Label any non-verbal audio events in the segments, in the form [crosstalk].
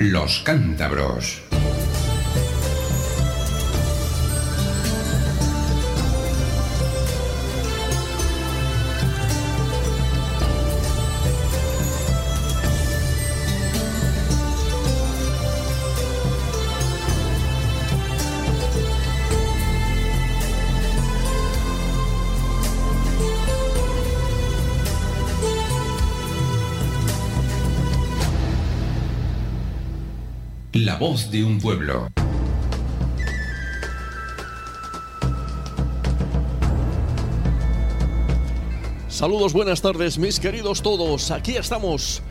Los cántabros. La voz de un pueblo. Saludos, buenas tardes, mis queridos todos. Aquí estamos.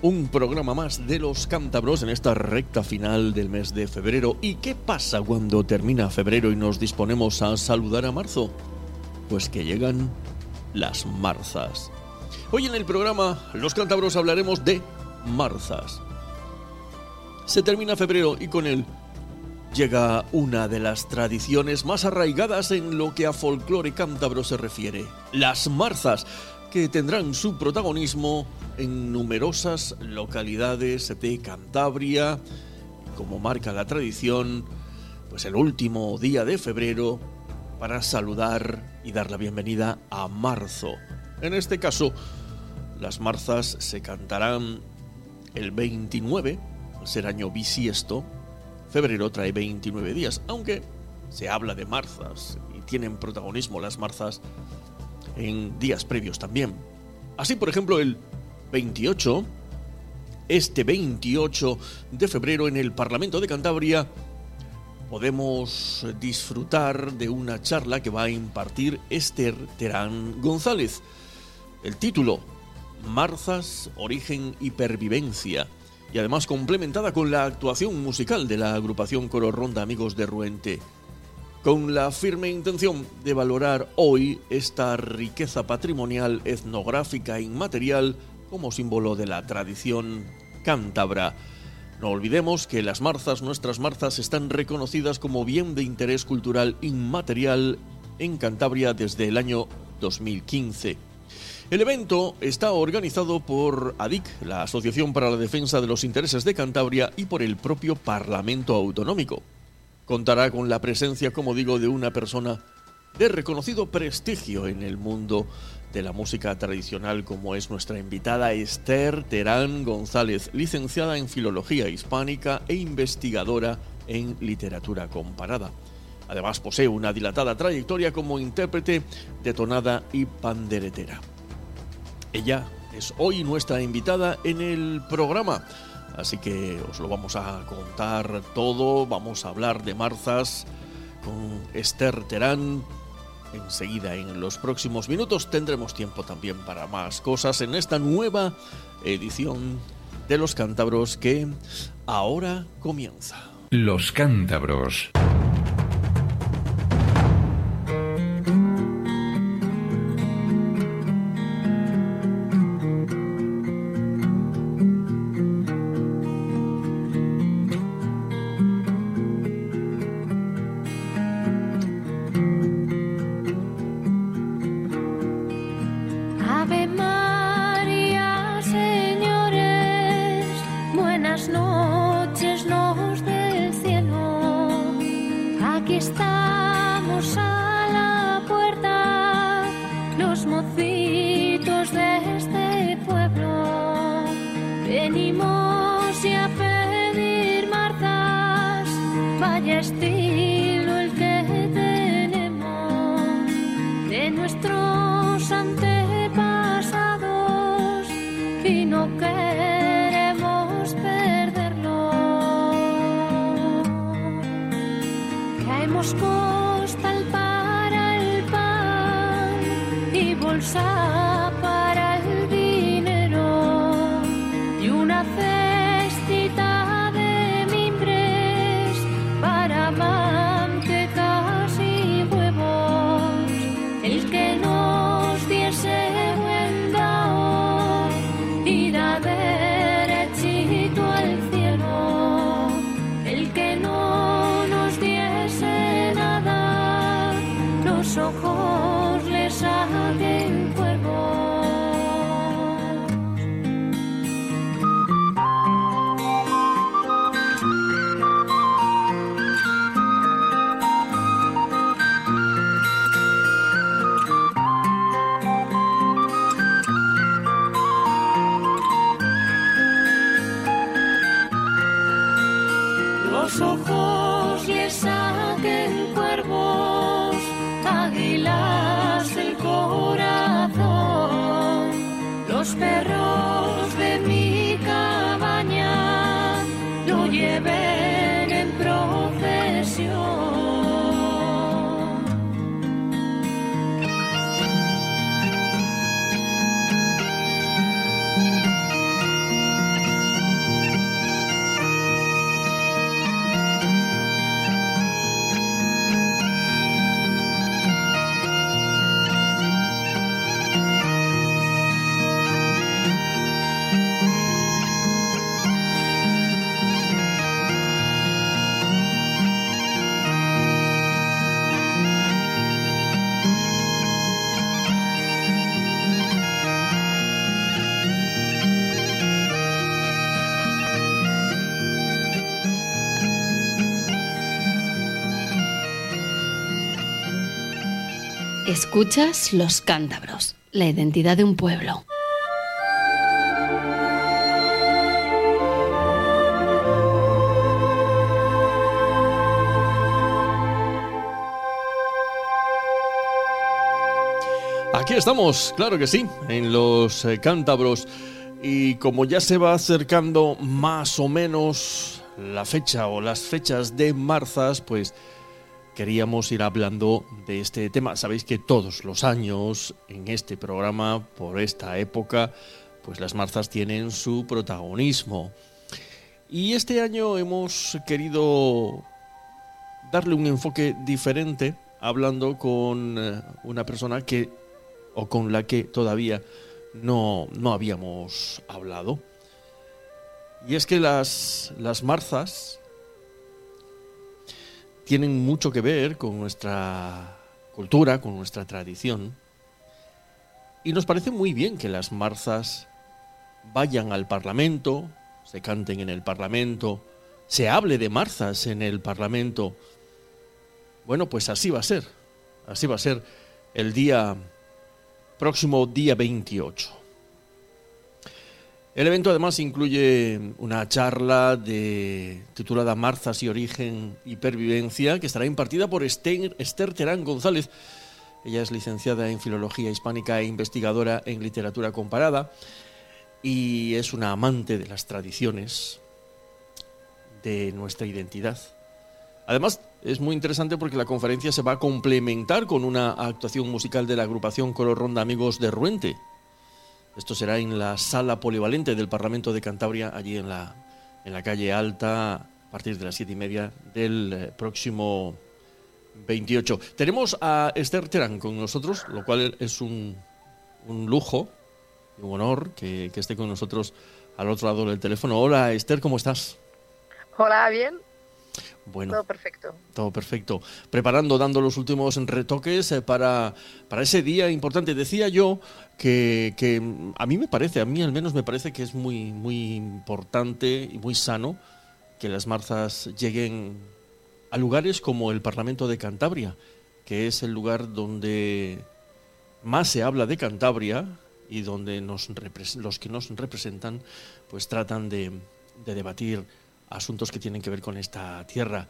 Un programa más de los cántabros en esta recta final del mes de febrero. ¿Y qué pasa cuando termina febrero y nos disponemos a saludar a marzo? Pues que llegan las marzas. Hoy en el programa Los cántabros hablaremos de marzas. Se termina febrero y con él llega una de las tradiciones más arraigadas en lo que a folclore cántabro se refiere, las marzas, que tendrán su protagonismo en numerosas localidades de Cantabria, como marca la tradición, pues el último día de febrero para saludar y dar la bienvenida a marzo. En este caso, las marzas se cantarán el 29 al ser año bisiesto, febrero trae 29 días, aunque se habla de marzas y tienen protagonismo las marzas en días previos también. Así, por ejemplo, el 28, este 28 de febrero en el Parlamento de Cantabria, podemos disfrutar de una charla que va a impartir Esther Terán González. El título, Marzas, Origen y Pervivencia y además complementada con la actuación musical de la agrupación Coro Ronda Amigos de Ruente, con la firme intención de valorar hoy esta riqueza patrimonial etnográfica e inmaterial como símbolo de la tradición cántabra. No olvidemos que las marzas, nuestras marzas, están reconocidas como bien de interés cultural inmaterial en Cantabria desde el año 2015. El evento está organizado por ADIC, la Asociación para la Defensa de los Intereses de Cantabria, y por el propio Parlamento Autonómico. Contará con la presencia, como digo, de una persona de reconocido prestigio en el mundo de la música tradicional, como es nuestra invitada Esther Terán González, licenciada en Filología Hispánica e investigadora en Literatura Comparada. Además posee una dilatada trayectoria como intérprete de tonada y panderetera. Ella es hoy nuestra invitada en el programa. Así que os lo vamos a contar todo, vamos a hablar de marzas con Esther Terán. Enseguida, en los próximos minutos, tendremos tiempo también para más cosas en esta nueva edición de Los Cántabros que ahora comienza. Los Cántabros. Para el dinero y una Escuchas Los Cántabros, la identidad de un pueblo. Aquí estamos, claro que sí, en los eh, cántabros. Y como ya se va acercando más o menos la fecha o las fechas de marzas, pues queríamos ir hablando de este tema. Sabéis que todos los años en este programa, por esta época, pues las marzas tienen su protagonismo. Y este año hemos querido darle un enfoque diferente, hablando con eh, una persona que, o con la que todavía no, no habíamos hablado. Y es que las, las marzas tienen mucho que ver con nuestra cultura, con nuestra tradición. Y nos parece muy bien que las marzas vayan al Parlamento, se canten en el Parlamento, se hable de marzas en el Parlamento. Bueno, pues así va a ser. Así va a ser el día próximo día 28. El evento además incluye una charla titulada Marzas y Origen y Pervivencia que estará impartida por Esther, Esther Terán González. Ella es licenciada en Filología Hispánica e investigadora en Literatura Comparada y es una amante de las tradiciones de nuestra identidad. Además, es muy interesante porque la conferencia se va a complementar con una actuación musical de la agrupación Coro Ronda Amigos de Ruente, esto será en la sala polivalente del Parlamento de Cantabria, allí en la, en la calle Alta, a partir de las siete y media del eh, próximo 28. Tenemos a Esther Terán con nosotros, lo cual es un, un lujo y un honor que, que esté con nosotros al otro lado del teléfono. Hola Esther, ¿cómo estás? Hola, bien. Bueno, todo perfecto. Todo perfecto. Preparando, dando los últimos retoques eh, para, para ese día importante. Decía yo que, que, a mí me parece, a mí al menos me parece que es muy, muy importante y muy sano que las marzas lleguen a lugares como el Parlamento de Cantabria, que es el lugar donde más se habla de Cantabria y donde nos los que nos representan pues tratan de, de debatir asuntos que tienen que ver con esta tierra.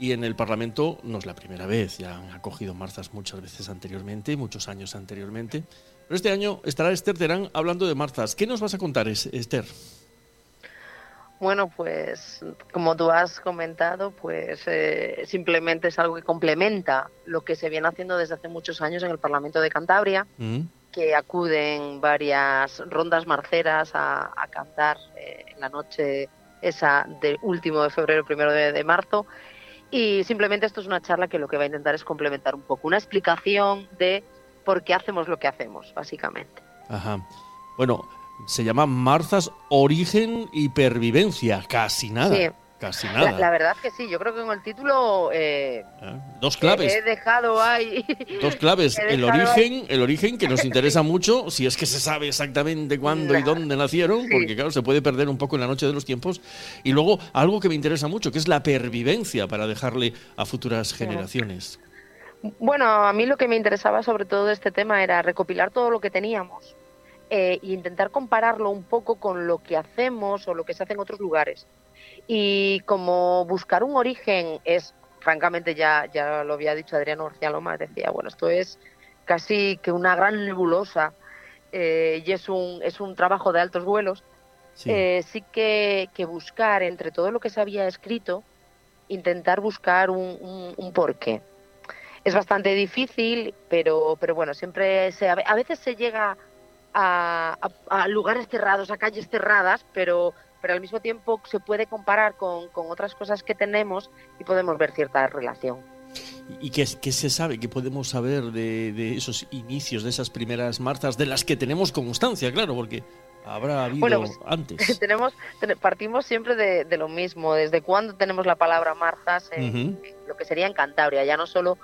Y en el Parlamento no es la primera vez, ya han acogido marzas muchas veces anteriormente, muchos años anteriormente. Pero este año estará Esther Terán hablando de marzas. ¿Qué nos vas a contar, Esther? Bueno, pues como tú has comentado, pues eh, simplemente es algo que complementa lo que se viene haciendo desde hace muchos años en el Parlamento de Cantabria, mm. que acuden varias rondas marceras a, a cantar eh, en la noche esa del último de febrero, primero de, de marzo. Y simplemente esto es una charla que lo que va a intentar es complementar un poco, una explicación de por qué hacemos lo que hacemos, básicamente. Ajá. Bueno, se llama Marzas Origen y Pervivencia. Casi nada. Sí. Casi nada. la verdad es que sí, yo creo que con el título eh, ¿Eh? Dos claves. he dejado ahí. [laughs] Dos claves, el origen, el origen que nos [laughs] interesa mucho, si es que se sabe exactamente cuándo y dónde nacieron, Sí. porque claro, se puede perder un poco en la noche de los tiempos. Y luego algo que me interesa mucho, que es la pervivencia para dejarle a futuras generaciones. Bueno, a mí lo que me interesaba sobre todo de este tema era recopilar todo lo que teníamos eh, e intentar compararlo un poco con lo que hacemos o lo que se hace en otros lugares. Y como buscar un origen es, francamente, ya, ya lo había dicho Adriano García Lomas, decía, bueno, esto es casi que una gran nebulosa eh, y es un, es un trabajo de altos vuelos. Sí. Eh, sí que, que buscar entre todo lo que se había escrito, intentar buscar un, un, un porqué. Es bastante difícil, pero, pero bueno, siempre se, a veces se llega a, a- a lugares cerrados, a calles cerradas, pero, pero al mismo tiempo se puede comparar con, con otras cosas que tenemos y podemos ver cierta relación. ¿Y qué, qué se sabe? ¿Qué podemos saber de, de esos inicios, de esas primeras marzas, de las que tenemos constancia, claro, porque habrá habido Bueno, pues, antes? [laughs] tenemos ten- partimos siempre de, de lo mismo desde cuándo tenemos la palabra marzas en, lo que sería en Cantabria ya no solo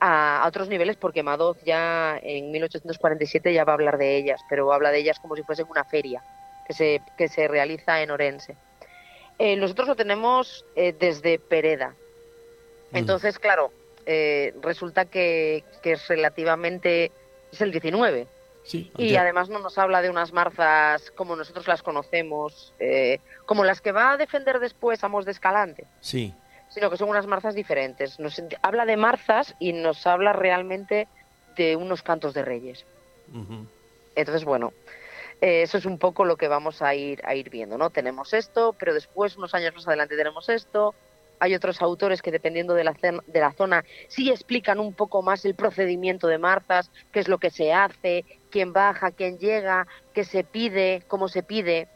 a, a otros niveles porque Madoz ya en 1847 ya va a hablar de ellas pero habla de ellas como si fuesen una feria que se que se realiza en Orense. Eh, nosotros lo tenemos eh, desde Pereda. Entonces claro eh, resulta que, que es relativamente es el 19 Sí, y ya- además no nos habla de unas marzas como nosotros las conocemos, como las que va a defender después Amos de Escalante, sí. sino que son unas marzas diferentes. Nos habla de marzas y nos habla realmente de unos cantos de reyes. Entonces, bueno, eh, eso es un poco lo que vamos a ir, a ir viendo, ¿no? Tenemos esto, pero después, unos años más adelante, tenemos esto. Hay otros autores que, dependiendo de la, de la zona, sí explican un poco más el procedimiento de marzas, qué es lo que se hace, quién baja, quién llega, qué se pide, cómo se pide.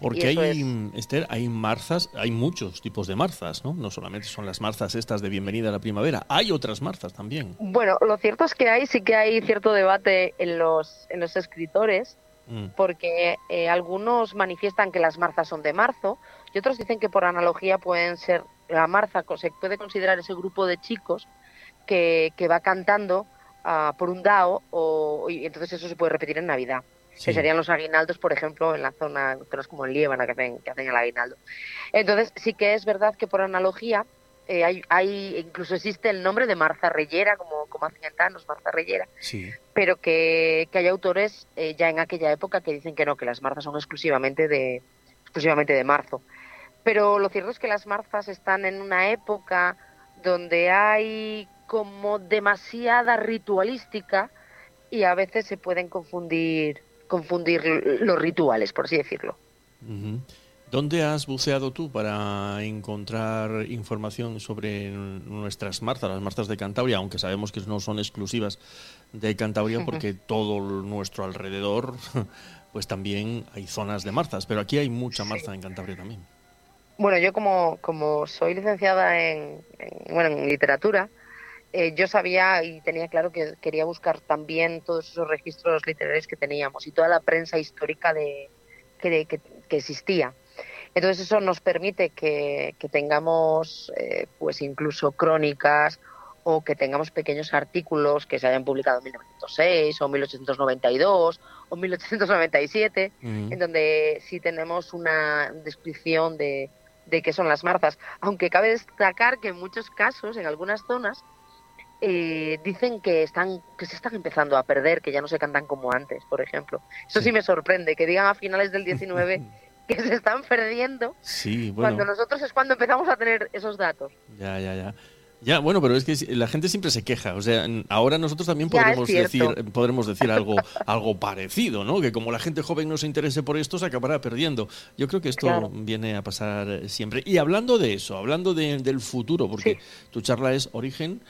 Porque hay, Esther, hay marzas, hay muchos tipos de marzas, ¿no? No solamente son las marzas estas de bienvenida a la primavera, hay otras marzas también. Bueno, lo cierto es que hay, sí que hay cierto debate en los, en los escritores, Mm, porque eh, algunos manifiestan que las marzas son de marzo y otros dicen que por analogía pueden ser la marza se puede considerar ese grupo de chicos que, que va cantando ah, por un dao o, y entonces eso se puede repetir en Navidad sí. que serían los aguinaldos por ejemplo en la zona que no es como en Líbana que hacen, que hacen el aguinaldo entonces sí que es verdad que por analogía eh, hay, hay incluso existe el nombre de Marza Reyera como, como hacen Marza Reyera Sí. pero que, que hay autores eh, ya en aquella época que dicen que no, que las marzas son exclusivamente de, exclusivamente de marzo. Pero lo cierto es que las marzas están en una época donde hay como demasiada ritualística y a veces se pueden confundir confundir los rituales, por así decirlo. ¿Dónde has buceado tú para encontrar información sobre nuestras marzas, las marzas de Cantabria, aunque sabemos que no son exclusivas de Cantabria porque [laughs] todo nuestro alrededor, [laughs] pues también hay zonas de marzas, pero aquí hay mucha marza en Cantabria también. Bueno, yo como, como soy licenciada en, en- bueno, en literatura, eh, yo sabía y tenía claro que quería buscar también todos esos registros literarios que teníamos y toda la prensa histórica de, que, que- que existía. Entonces eso nos permite que, que tengamos eh, pues incluso crónicas o que tengamos pequeños artículos que se hayan publicado en 1906 o 1892 o 1897 Ujú. en donde sí tenemos una descripción de, de qué son las marzas. Aunque cabe destacar que en muchos casos, en algunas zonas, eh, dicen que están que se están empezando a perder, que ya no se cantan como antes, por ejemplo. Eso sí, Sí. me sorprende, que digan a finales del 19 [laughs] que se están perdiendo, Sí, bueno. cuando nosotros es cuando empezamos a tener esos datos. Ya, ya, ya. Ya, bueno, pero es que la gente siempre se queja. O sea, ahora nosotros también podremos decir, podremos decir algo, [laughs] algo parecido, ¿no? Que como la gente joven no se interese por esto, se acabará perdiendo. Yo creo que esto Claro. viene a pasar eh, siempre. Y hablando de eso, hablando de- del futuro, porque Sí. tu charla es origen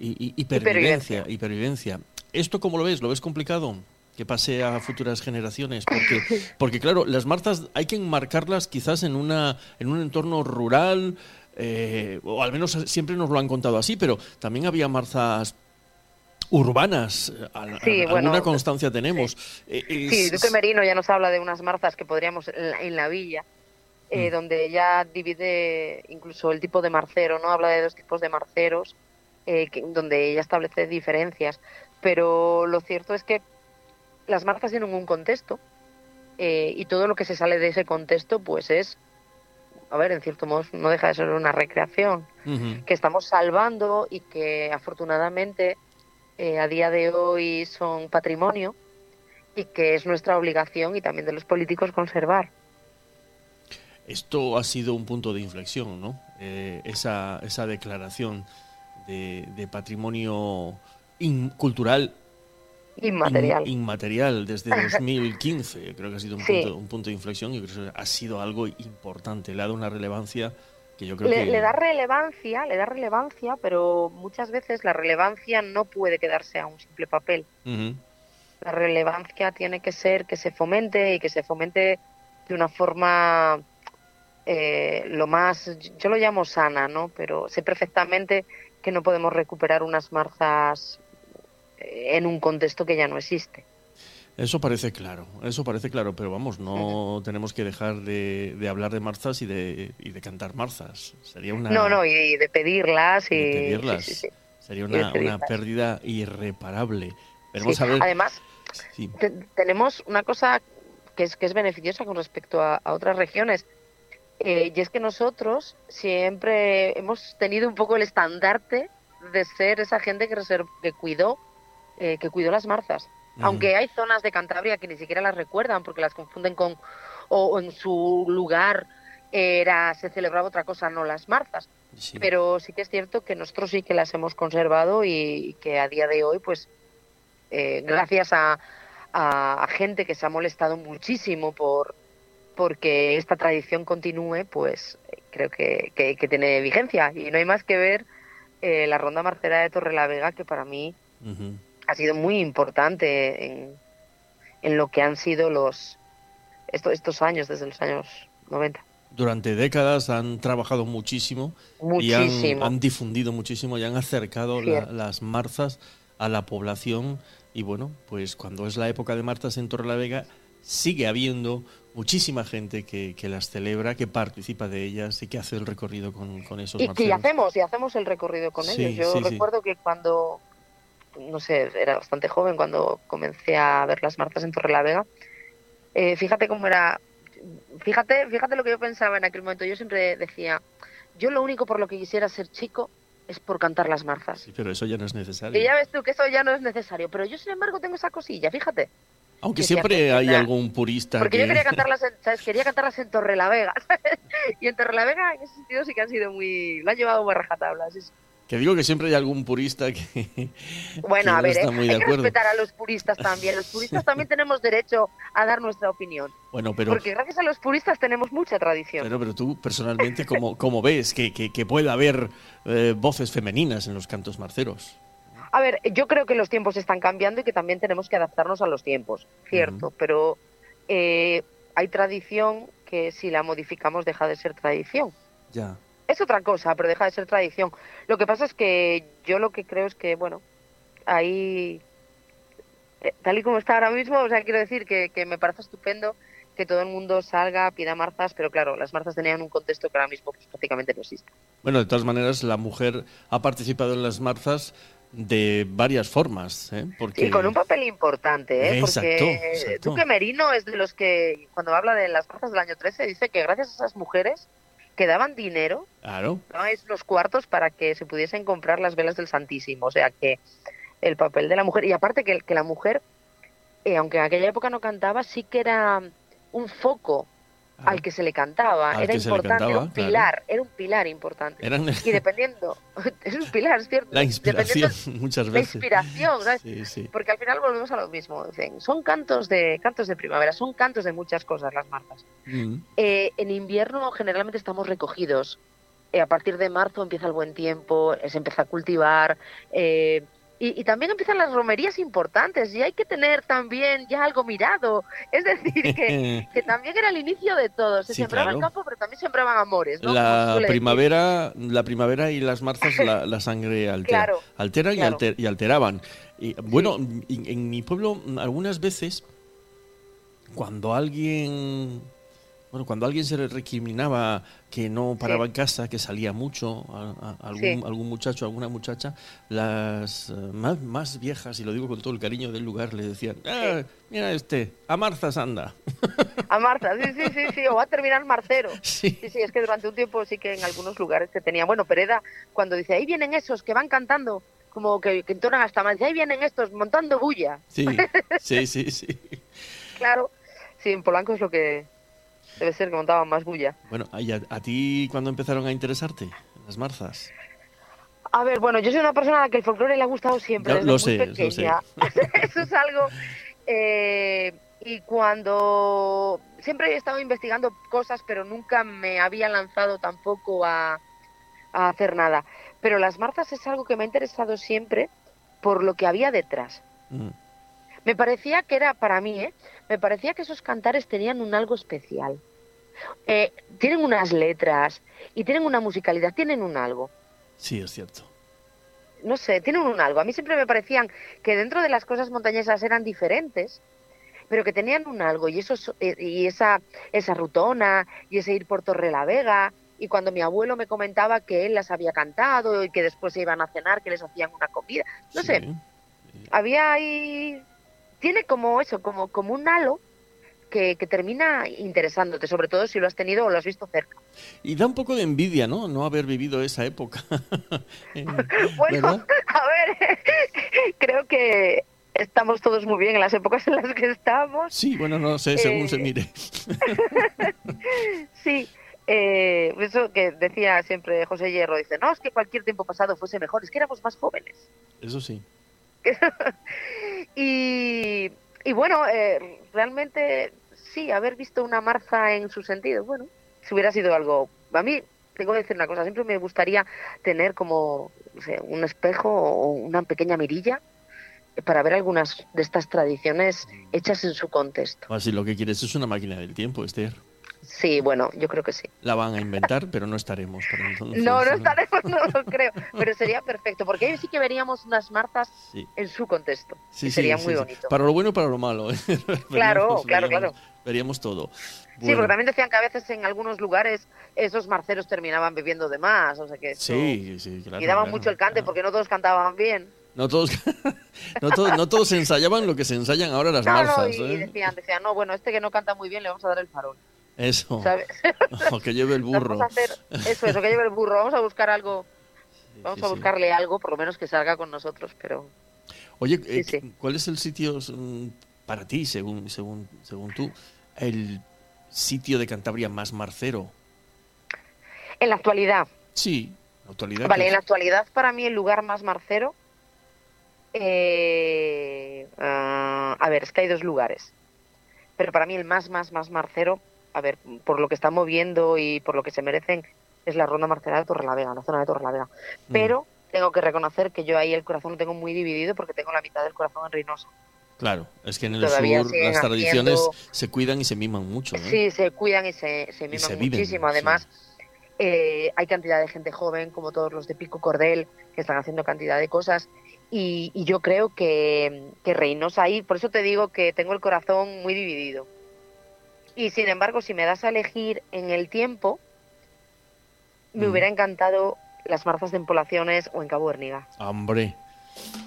y, y- y pervivencia. pervivencia, y pervivencia. ¿Esto cómo lo ves? ¿Lo ves complicado? Que pase a futuras generaciones. Porque, [laughs] porque claro, las marzas hay que enmarcarlas quizás en, una, en un entorno rural, eh, o al menos siempre nos lo han contado así, pero también había marzas urbanas, a- Sí, bueno, alguna constancia tenemos. Eh, Sí, es- Duque Merino ya nos habla de unas marzas que podríamos en la, en la villa, eh, Mm. donde ya divide incluso el tipo de marcero, ¿no? Habla de dos tipos de marceros, eh, que- donde ella establece diferencias. Pero lo cierto es que las marzas tienen un contexto eh, y todo lo que se sale de ese contexto, pues es, a ver, en cierto modo no deja de ser una recreación que estamos salvando y que afortunadamente eh, a día de hoy son patrimonio y que es nuestra obligación y también de los políticos conservar. Esto ha sido un punto de inflexión, ¿no? Eh, esa, esa declaración de, de patrimonio in- cultural Inmaterial. in- inmaterial desde [laughs] 2015. Creo que ha sido un, Sí. punto, un punto de inflexión y creo que ha sido algo importante. Le ha dado una relevancia que yo creo le, que... le da relevancia, le da relevancia, pero muchas veces la relevancia no puede quedarse a un simple papel. La relevancia tiene que ser que se fomente y que se fomente de una forma eh, lo más, yo lo llamo sana, ¿no? Pero sé perfectamente que no podemos recuperar unas marzas eh, en un contexto que ya no existe. Eso parece claro, eso parece claro, pero vamos, no tenemos que dejar de, de hablar de marzas y de, y de cantar marzas. Sería una... No, no, y de pedirlas y, de pedirlas. sí, sí, sí. Sería una, una pérdida irreparable. Pero Sí. vamos a ver... Además, te- tenemos una cosa que es que es beneficiosa con respecto a, a otras regiones. Eh, y es que nosotros siempre hemos tenido un poco el estandarte de ser esa gente que, reserv- que cuidó eh, que cuidó las marzas. Aunque hay zonas de Cantabria que ni siquiera las recuerdan porque las confunden con o, o en su lugar era se celebraba otra cosa, no las marzas. Sí. Pero sí que es cierto que nosotros sí que las hemos conservado y que a día de hoy, pues, eh, gracias a, a- a gente que se ha molestado muchísimo por porque esta tradición continúe, pues creo que, que- que tiene vigencia. Y no hay más que ver eh, la ronda marcera de Torrelavega, que para mí ha sido muy importante en, en lo que han sido los estos, estos años, desde los años 90. Durante décadas han trabajado muchísimo, y han, Muchísimo. han difundido muchísimo y han acercado la- las marzas a la población. Y bueno, pues cuando es la época de marzas en Torrelavega, sigue habiendo muchísima gente que, que las celebra, que participa de ellas y que hace el recorrido con, con esos Y marceros. hacemos, y hacemos el recorrido con Sí, ellos. Yo sí, sí. recuerdo que cuando, no sé, era bastante joven cuando comencé a ver las marzas en Torrelavega, eh, fíjate cómo era, fíjate, fíjate lo que yo pensaba en aquel momento. Yo siempre decía, yo lo único por lo que quisiera ser chico es por cantar las marzas. Sí, pero eso ya no es necesario. Y ya ves tú que eso ya no es necesario, pero yo sin embargo tengo esa cosilla, fíjate. Aunque siempre hay algún purista Porque que... yo quería cantarlas [laughs] en, ¿sabes? Quería cantarlas en Torrelavega. [laughs] Y en Torrelavega en ese sentido sí que han sido muy, lo han llevado muy a rajatabla, sí, sí. que digo que siempre hay algún purista que, Bueno, que a no ver, está ¿eh? muy de hay que respetar a los puristas también. Los puristas también [laughs] tenemos derecho a dar nuestra opinión. Bueno, pero, Porque gracias a los puristas tenemos mucha tradición. pero, pero tú personalmente, ¿cómo, cómo ves que, que, que pueda haber eh, voces femeninas en los cantos marceros? A ver, yo creo que los tiempos están cambiando y que también tenemos que adaptarnos a los tiempos, cierto. Pero eh, hay tradición que si la modificamos deja de ser tradición. Ya. Es otra cosa, pero deja de ser tradición. Lo que pasa es que yo lo que creo es que, bueno, ahí, eh, tal y como está ahora mismo, o sea, quiero decir que, que me parece estupendo que todo el mundo salga, pida marzas, pero claro, las marzas tenían un contexto que ahora mismo pues, prácticamente no existe. Bueno, de todas maneras, la mujer ha participado en las marzas de varias formas, ¿eh? Porque... Y con un papel importante, ¿eh? Exacto, porque exacto. Duque Merino es de los que, cuando habla de las marzas del año 13, dice que gracias a esas mujeres que daban dinero, Claro, daban los cuartos para que se pudiesen comprar las velas del Santísimo. O sea que el papel de la mujer, y aparte que, que la mujer, eh, aunque en aquella época no cantaba, sí que era un foco al que se le cantaba, era importante, era un claro. pilar, era un pilar importante. Eran Y [laughs] dependiendo, [laughs] es un pilar, es cierto. la inspiración [laughs] muchas la veces. inspiración, ¿sabes? Sí, sí. Porque al final volvemos a lo mismo. Dicen, son cantos de cantos de primavera, son cantos de muchas cosas las marzas. Mm. Eh, en invierno generalmente estamos recogidos. Eh, a partir de marzo empieza el buen tiempo, eh, se empieza a cultivar, eh, Y, y también empiezan las romerías importantes y hay que tener también ya algo mirado. Es decir, que, [laughs] que también era el inicio de todo. Se Sí, sembraba el campo, pero también sembraban amores. ¿no? La decir. primavera, la primavera y las marzas la, la sangre altera, Claro, alteran y, claro. alter- y alteraban. Y, bueno, en, en mi pueblo algunas veces cuando alguien bueno, cuando alguien se le recriminaba que no paraba Sí. en casa, que salía mucho, a- a- algún, Sí. algún muchacho, alguna muchacha, las eh, más, más viejas, y lo digo con todo el cariño del lugar, le decían, "Ah, mira este, a marzas anda. A Marta, sí, sí, sí, sí, o va a terminar marcero. [laughs] Sí. Sí, es que durante un tiempo sí que en algunos lugares que tenía, bueno, Pereda, cuando dice, ahí vienen esos que van cantando, como que, que entonan hasta más, ahí vienen estos montando bulla. Sí, [laughs] sí, sí, sí. Claro, sí, en Polanco es lo que debe ser, que montaban más bulla. Bueno, ¿y a, a ti cuándo empezaron a interesarte las marzas? A ver, bueno, yo soy una persona a la que el folclore le ha gustado siempre, Ya desde lo muy sé, lo sé. [laughs] Eso es algo... eh, y cuando... Siempre he estado investigando cosas, pero nunca me había lanzado tampoco a, a hacer nada. Pero las marzas es algo que me ha interesado siempre por lo que había detrás. Mm, Me parecía que era, para mí, ¿eh? Me parecía que esos cantares tenían un algo especial. Eh, tienen unas letras y tienen una musicalidad, tienen un algo. Sí, es cierto. No sé, tienen un algo. A mí siempre me parecían que dentro de las cosas montañesas eran diferentes, pero que tenían un algo. Y, eso, so- eh, y esa, esa rutona y ese ir por Torre la Vega. Y cuando mi abuelo me comentaba que él las había cantado y que después se iban a cenar, que les hacían una comida. No Sí. sé, había ahí tiene como eso como como un halo que, que termina interesándote sobre todo si lo has tenido o lo has visto cerca Y da un poco de envidia, ¿no? No haber vivido esa época. [laughs] Eh, bueno ¿Verdad? [laughs] a ver [laughs] creo que estamos todos muy bien en las épocas en las que estamos Sí, bueno, no sé, según Eh, se mire. sí eh, eso que decía siempre José Hierro dice no es que cualquier tiempo pasado fuese mejor es que éramos más jóvenes Eso sí. Y, y bueno, eh, realmente sí, haber visto una marza en su sentido, bueno, si hubiera sido algo... A mí, tengo que decir una cosa, siempre me gustaría tener como no sé, un espejo o una pequeña mirilla para ver algunas de estas tradiciones hechas en su contexto. Así lo que quieres es una máquina del tiempo, Esther. Sí, bueno, yo creo que sí. La van a inventar, pero no estaremos para [laughs] entonces. No, no estaremos, no lo creo, pero sería perfecto, porque ahí sí que veríamos unas marzas Sí. en su contexto. Sí, y sí, sería sí, muy sí. bonito. Para lo bueno y para lo malo. [laughs] ¿eh? Claro, claro, veríamos, claro. Veríamos todo. Sí, Bueno, porque también decían que a veces en algunos lugares esos marceros terminaban bebiendo de más, o sea que eso- Sí, sí, claro. y daban claro, mucho el cante claro. porque no todos cantaban bien. No todos, [laughs] no, todos, no todos ensayaban lo que se ensayan ahora las No, no, marzas. y ¿eh? decían, decían, no, bueno, este que no canta muy bien le vamos a dar el farol, Eso. ¿sabes? [laughs] O que lleve el burro. Vamos a hacer eso, eso, que lleve el burro, vamos a buscar algo, vamos Sí, a sí. buscarle algo, por lo menos que salga con nosotros, pero Oye, eh. ¿cuál es el sitio para ti, según, según, según tú, el sitio de Cantabria más marcero? en la actualidad, Sí, la actualidad. vale, en la actualidad para mí el lugar más marcero, eh, ah, a ver, es que hay dos lugares, pero para mí el más, más, más marcero, a ver, por lo que están moviendo y por lo que se merecen, es la ronda marcera de Torrelavega, la zona de Torrelavega. Mm, Pero tengo que reconocer que yo ahí el corazón lo tengo muy dividido porque tengo la mitad del corazón en Reynosa. Claro, es que en el Todavía sur las tradiciones haciendo- se cuidan y se miman mucho. ¿eh? Sí, se cuidan y se, se miman se viven, muchísimo. sí. Además, eh, hay cantidad de gente joven, como todos los de Pico Cordel, que están haciendo cantidad de cosas. Y, y yo creo que, que Reynosa ahí, por eso te digo que tengo el corazón muy dividido. Y sin embargo, si me das a elegir en el tiempo, me Mm. hubiera encantado las marzas de Empolaciones o en Cabo Herniga. Hombre,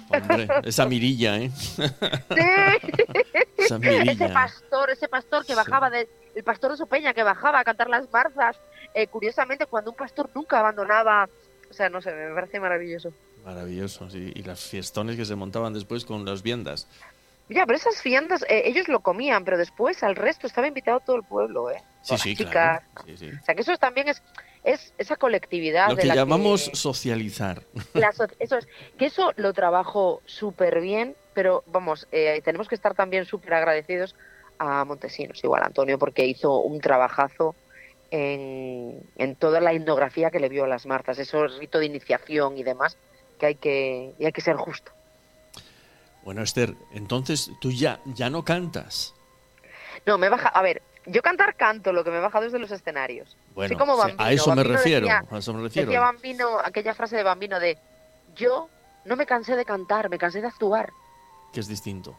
hombre, [laughs] esa mirilla, ¿eh? Sí. [laughs] Esa ese pastor, ese pastor que bajaba de, el pastor de Sopeña que bajaba a cantar las marzas, eh, curiosamente cuando un pastor nunca abandonaba, o sea, no sé, me parece maravilloso. Maravilloso, sí. Y las fiestones que se montaban después con las viandas. Ya, pero esas fiandas, eh, ellos lo comían, pero después al resto estaba invitado todo el pueblo, ¿eh? Sí, sí, claro. Sí, sí. O sea, que eso también es, es esa colectividad. Lo de que la llamamos socializar. [laughs] la so- eso es, que eso lo trabajo súper bien, pero vamos, eh, tenemos que estar también súper agradecidos a Montesinos, igual a Antonio, porque hizo un trabajazo en, en toda la etnografía que le vio a las martas, eso rito de iniciación y demás, que hay que, y hay que ser justo. Bueno, Esther, entonces tú ya, ya no cantas. No, me baja. A ver, yo cantar canto, lo que me he bajado es de los escenarios. Bueno, Soy como sí, Bambino. a eso me refiero. decía- a eso me refiero. Decía Bambino, aquella frase de Bambino de yo no me cansé de cantar, me cansé de actuar. que es distinto.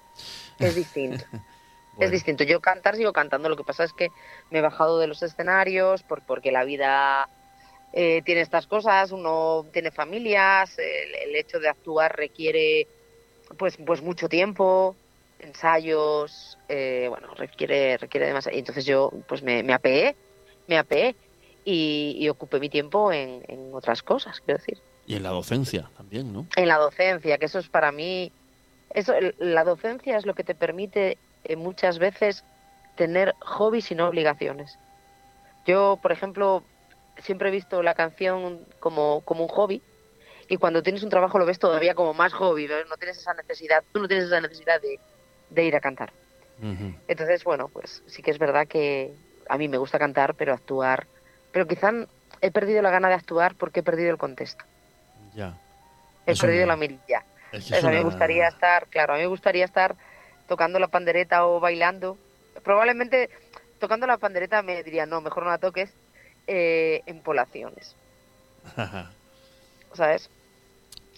Es distinto. [laughs] Bueno, Es distinto. Yo cantar sigo cantando. Lo que pasa es que me he bajado de los escenarios por, porque la vida eh, tiene estas cosas. Uno tiene familias. El, el hecho de actuar requiere pues pues mucho tiempo, ensayos. eh, bueno, requiere requiere. Y entonces yo pues me, me apeé, me apeé y, y ocupé mi tiempo en, en otras cosas. Quiero decir Y en la docencia también, ¿no? en la docencia, que eso es para mí, eso, la docencia es lo que te permite eh, muchas veces tener hobbies y no obligaciones. Yo, por ejemplo, siempre he visto la canción como, como un hobby y cuando tienes un trabajo lo ves todavía como más hobby, ¿ves? no tienes esa necesidad, tú no tienes esa necesidad de, de ir a cantar. Entonces, bueno, pues sí que es verdad que a mí me gusta cantar, pero actuar, pero quizá he perdido la gana de actuar porque he perdido el contexto, Ya. he Eso perdido la mirilla. es que a mí me gustaría estar, claro, a mí me gustaría estar tocando la pandereta o bailando. Probablemente tocando la pandereta me diría, no, mejor no la toques eh, en poblaciones, [laughs] ¿sabes?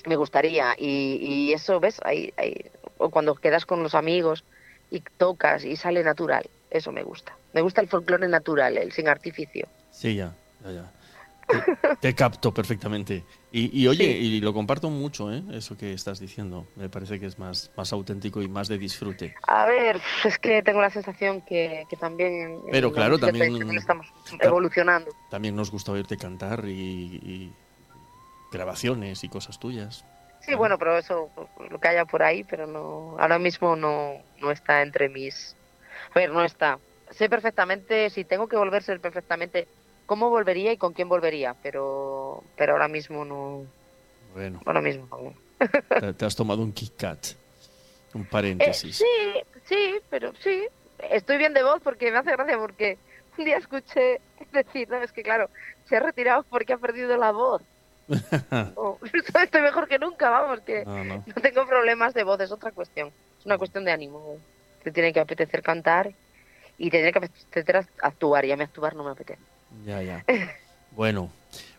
Me gustaría. Y, y eso, ¿ves? Ahí, ahí, o cuando quedas con los amigos y tocas y sale natural, eso me gusta. Me gusta el folclore natural, el sin artificio. Sí, ya, ya, ya. Te, te capto perfectamente. Y, y oye, Sí. y lo comparto mucho, ¿eh? Eso que estás diciendo. Me parece que es más, más auténtico y más de disfrute. A ver, es que tengo la sensación que, que también... Pero la claro, también- estamos evolucionando. También nos gusta oírte cantar y, y grabaciones y cosas tuyas. Sí, bueno, pero eso, lo que haya por ahí, pero no, ahora mismo no, no está entre mis... A ver, no está. Sé perfectamente, si tengo que volver, sé perfectamente cómo volvería y con quién volvería, pero, pero ahora mismo no, Bueno, ahora mismo no. te, te has tomado un Kit Kat. Un Eh, paréntesis. sí, sí, pero sí. Estoy bien de voz porque me hace gracia porque un día escuché decir, no, es que claro, se ha retirado porque ha perdido la voz. [laughs] Oh, [laughs] estoy mejor que nunca, vamos, que... No, no. No tengo problemas de voz, es otra cuestión. Es una cuestión de ánimo. Te tiene que apetecer cantar y te tiene que apetecer actuar. Y a mí actuar no me apetece. Ya, ya. [laughs] Bueno,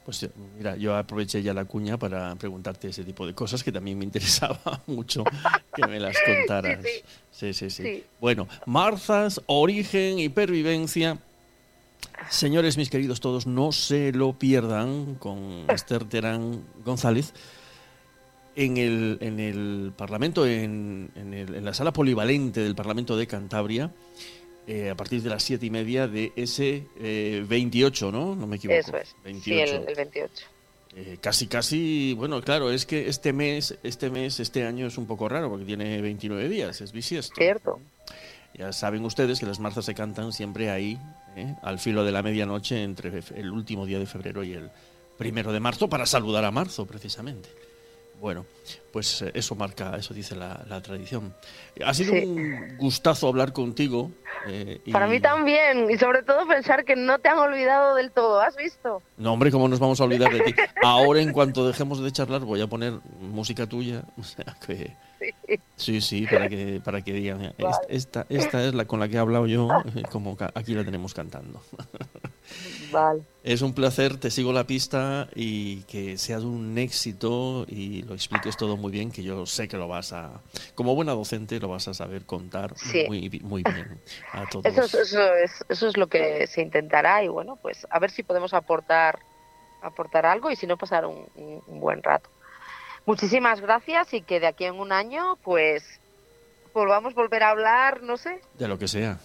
pues eh, mira, yo aproveché ya la cuña para preguntarte ese tipo de cosas que también me interesaba mucho que me las contaras. Sí, Sí, sí, sí. Sí. Bueno, Marzas, origen y pervivencia. Señores, mis queridos todos, no se lo pierdan con Esther Terán González en el, en el Parlamento, en, en el- en la sala polivalente del Parlamento de Cantabria, eh, a partir de las siete y media de ese eh, 28, ¿no? No me equivoco. Eso es. 28. Sí, el, el 28. Eh, casi, casi, bueno, claro, es que este mes, este mes, este año es un poco raro porque tiene 29 días, es bisiesto. Cierto. Ya saben ustedes que las marzas se cantan siempre ahí, ¿eh? al filo de la medianoche, entre el último día de febrero y el primero de marzo, para saludar a marzo, precisamente. Bueno, pues eh, eso marca, eso dice la, la tradición. Ha sido Sí. un gustazo hablar contigo. eh, y- Para mí también. Y sobre todo pensar que no te han olvidado del todo. ¿Has visto? No, hombre, ¿cómo nos vamos a olvidar de ti? [laughs] Ahora, en cuanto dejemos de charlar, voy a poner música tuya. [laughs] O sea que. Sí, sí, para que, para que digan. "Est- Vale. Esta, esta es la con la que he hablado yo, eh, como aquí la tenemos cantando. [laughs] Vale. Es un placer, te sigo la pista y que sea de un éxito y lo expliques todo muy bien, que yo sé que lo vas a. Como buena docente, lo vas a saber contar Sí. muy, muy bien a todos. Eso, es- eso, es, eso es lo que se intentará. Y bueno, pues a ver si podemos aportar, aportar algo y si no, pasar un buen rato. Muchísimas gracias y que de aquí en un año, pues volvamos a volver a hablar, no sé, De lo que sea.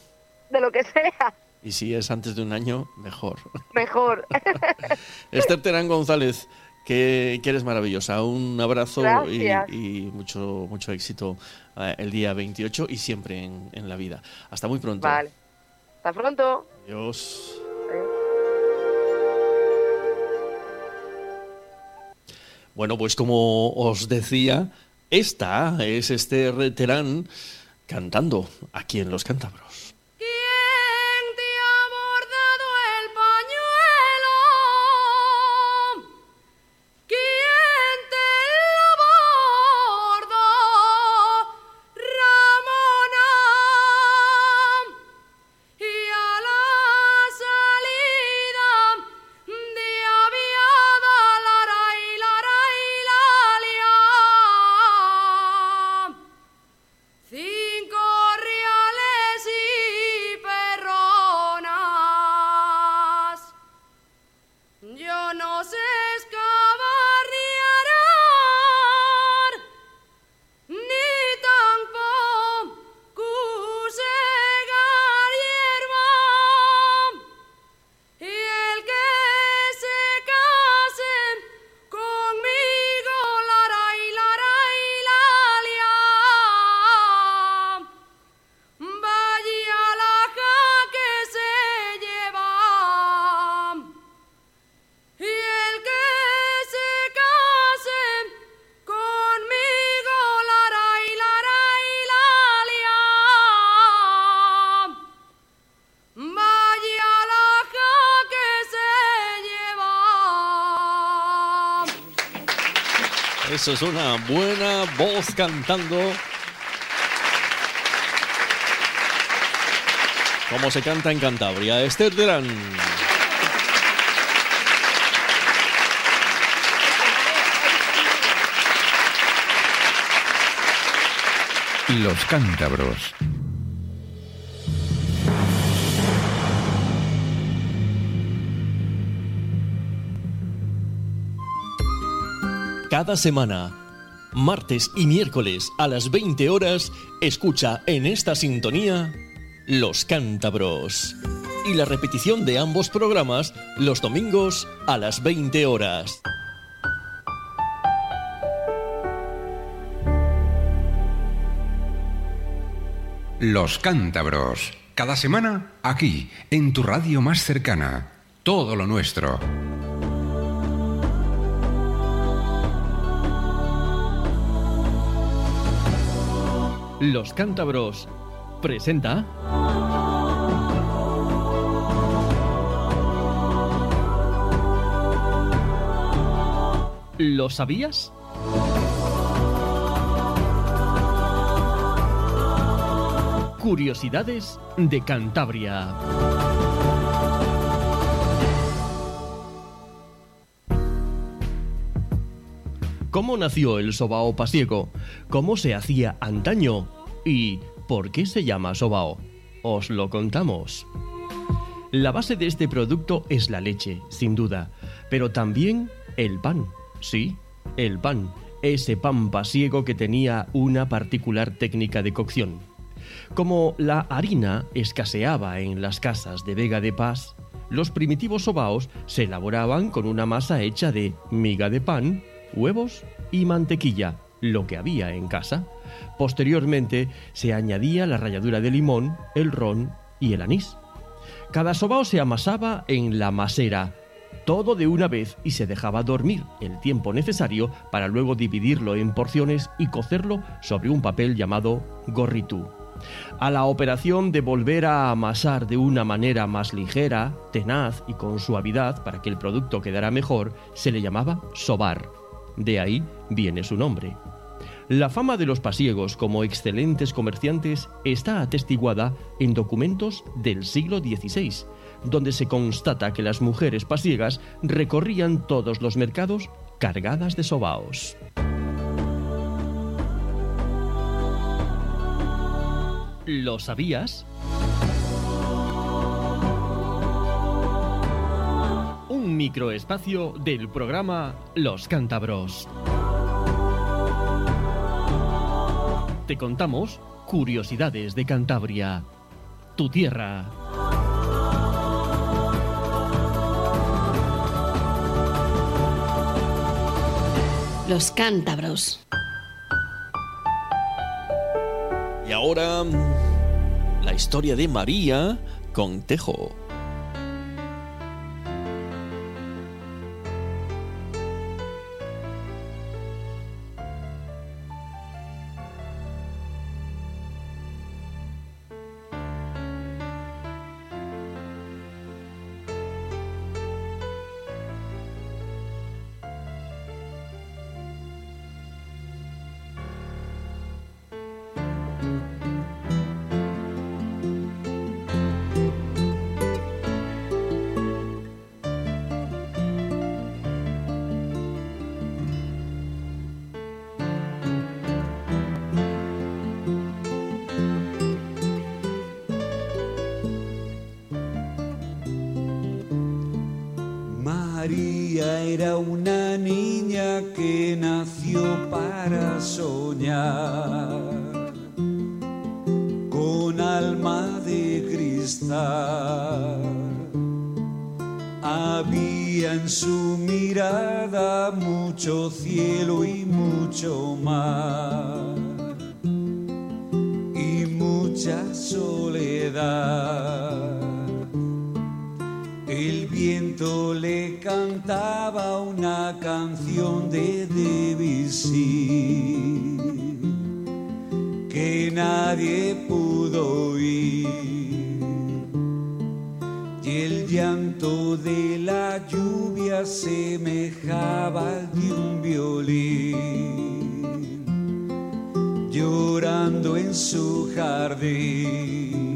de lo que sea. Y si es antes de un año, mejor. Mejor. [laughs] Esther Terán González, que, que eres maravillosa. Un abrazo y mucho, mucho éxito eh, el día 28 y siempre en, en la vida. Hasta muy pronto. Vale. Hasta pronto. Adiós. Bueno, pues como os decía, esta es Esther Terán cantando aquí en Los Cántabros. Es una buena voz cantando. Como se canta en Cantabria. Esther Derán. Los cántabros. Cada semana, martes y miércoles a las 20 horas, escucha en esta sintonía Los Cántabros. Y la repetición de ambos programas los domingos a las 20 horas. Los cántabros. Cada semana, aquí, en tu radio más cercana. Todo lo nuestro. Los Cántabros presenta ¿Lo sabías? Curiosidades de Cantabria. ¿Cómo nació el sobao pasiego? ¿Cómo se hacía antaño? ¿Y por qué se llama sobao? Os lo contamos. La base de este producto es la leche, sin duda, pero también el pan. Sí, el pan, ese pan pasiego que tenía una particular técnica de cocción. Como la harina escaseaba en las casas de Vega de Paz, los primitivos sobaos se elaboraban con una masa hecha de miga de pan, huevos y mantequilla, lo que había en casa. Posteriormente se añadía la ralladura de limón, el ron y el anís. Cada sobao se amasaba en la masera, todo de una vez y se dejaba dormir el tiempo necesario para luego dividirlo en porciones y cocerlo sobre un papel llamado gorritú. A la operación de volver a amasar de una manera más ligera, tenaz y con suavidad para que el producto quedara mejor, se le llamaba sobar. De ahí viene su nombre. La fama de los pasiegos como excelentes comerciantes está atestiguada en documentos del siglo XVI, donde se constata que las mujeres pasiegas recorrían todos los mercados cargadas de sobaos. ¿Lo sabías? Un microespacio del programa Los Cántabros. Te contamos curiosidades de Cantabria, tu tierra. Los cántabros. Y ahora, la historia de María con Tejo. María era una niña que nació para soñar con alma de cristal. Había en su mirada mucho cielo y mucho mar y mucha soledad. Le cantaba una canción de Debussy que nadie pudo oír. Y el llanto de la lluvia semejaba al de un violín, llorando en su jardín.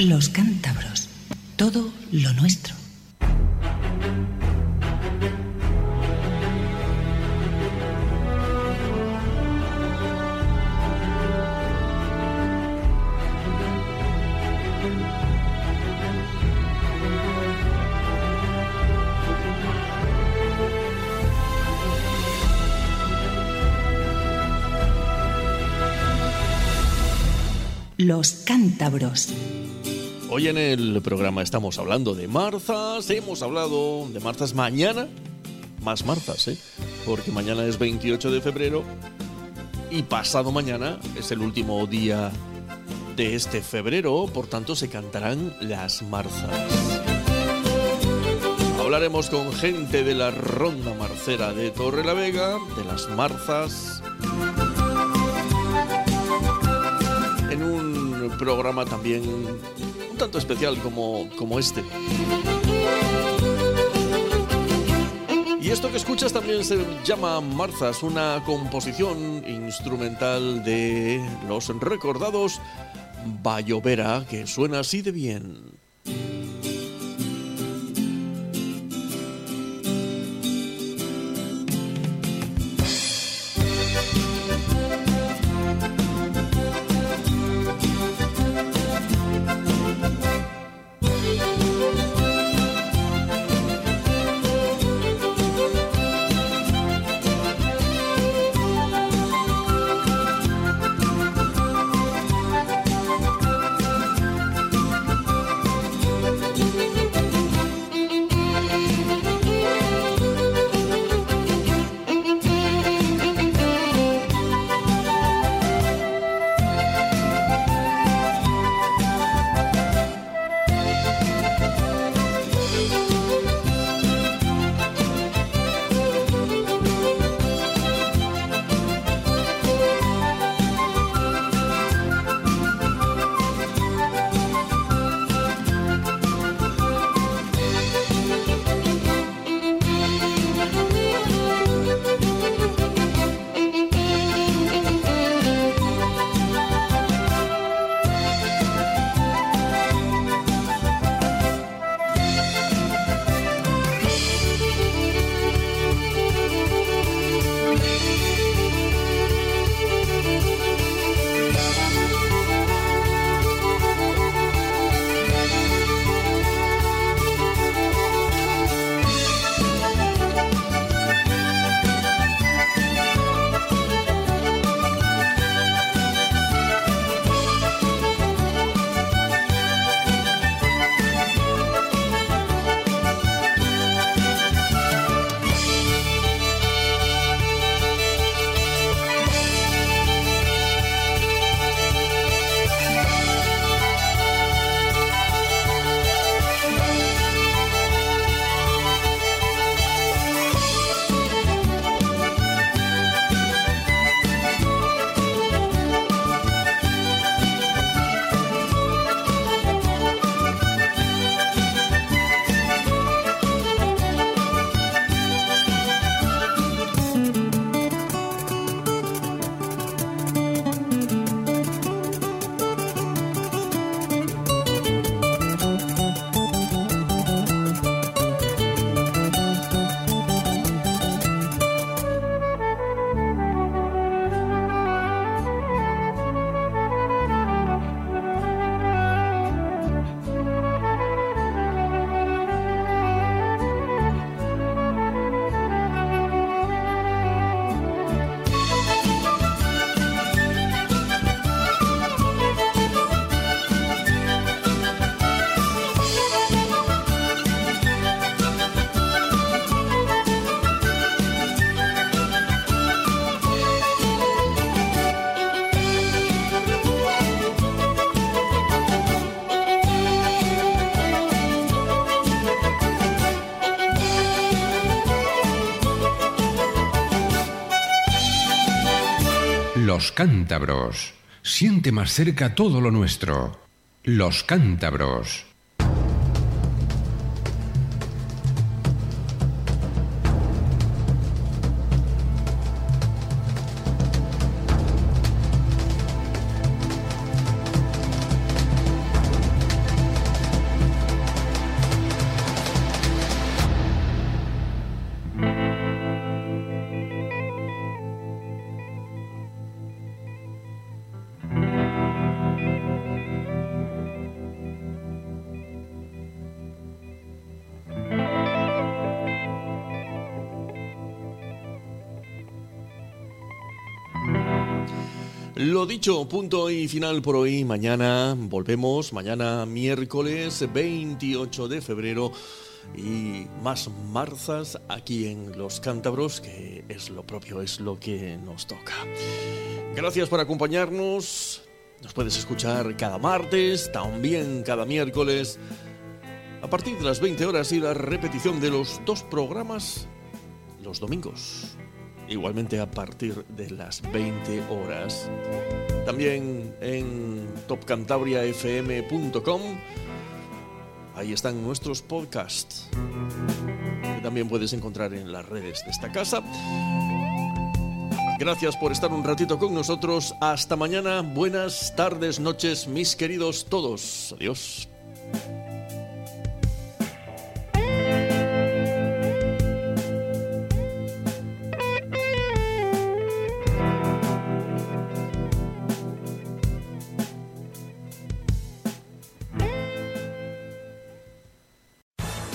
Los cántabros. Todo lo nuestro. Los cántabros. Hoy en el programa estamos hablando de marzas, hemos hablado de marzas mañana, más marzas, ¿eh? Porque mañana es 28 de febrero y pasado mañana es el último día de este febrero, por tanto se cantarán las marzas. Hablaremos con gente de la ronda marcera de Torre la Vega, de las marzas. En un programa también tanto especial como, como este. Y esto que escuchas también se llama Marzas, una composición instrumental de los recordados Bayovera, que suena así de bien. Cántabros. Siente más cerca todo lo nuestro. Los cántabros. Punto y final por hoy. Mañana volvemos, mañana miércoles 28 de febrero y más marzas aquí en Los Cántabros, que es lo propio, es lo que nos toca. Gracias por acompañarnos. Nos puedes escuchar cada martes, también cada miércoles, a partir de las 20 horas y la repetición de los dos programas los domingos igualmente a partir de las 20 horas. También en topcantabriafm.com Ahí están nuestros podcasts. Que también puedes encontrar en las redes de esta casa. Gracias por estar un ratito con nosotros. Hasta mañana. Buenas tardes, noches, mis queridos todos. Adiós.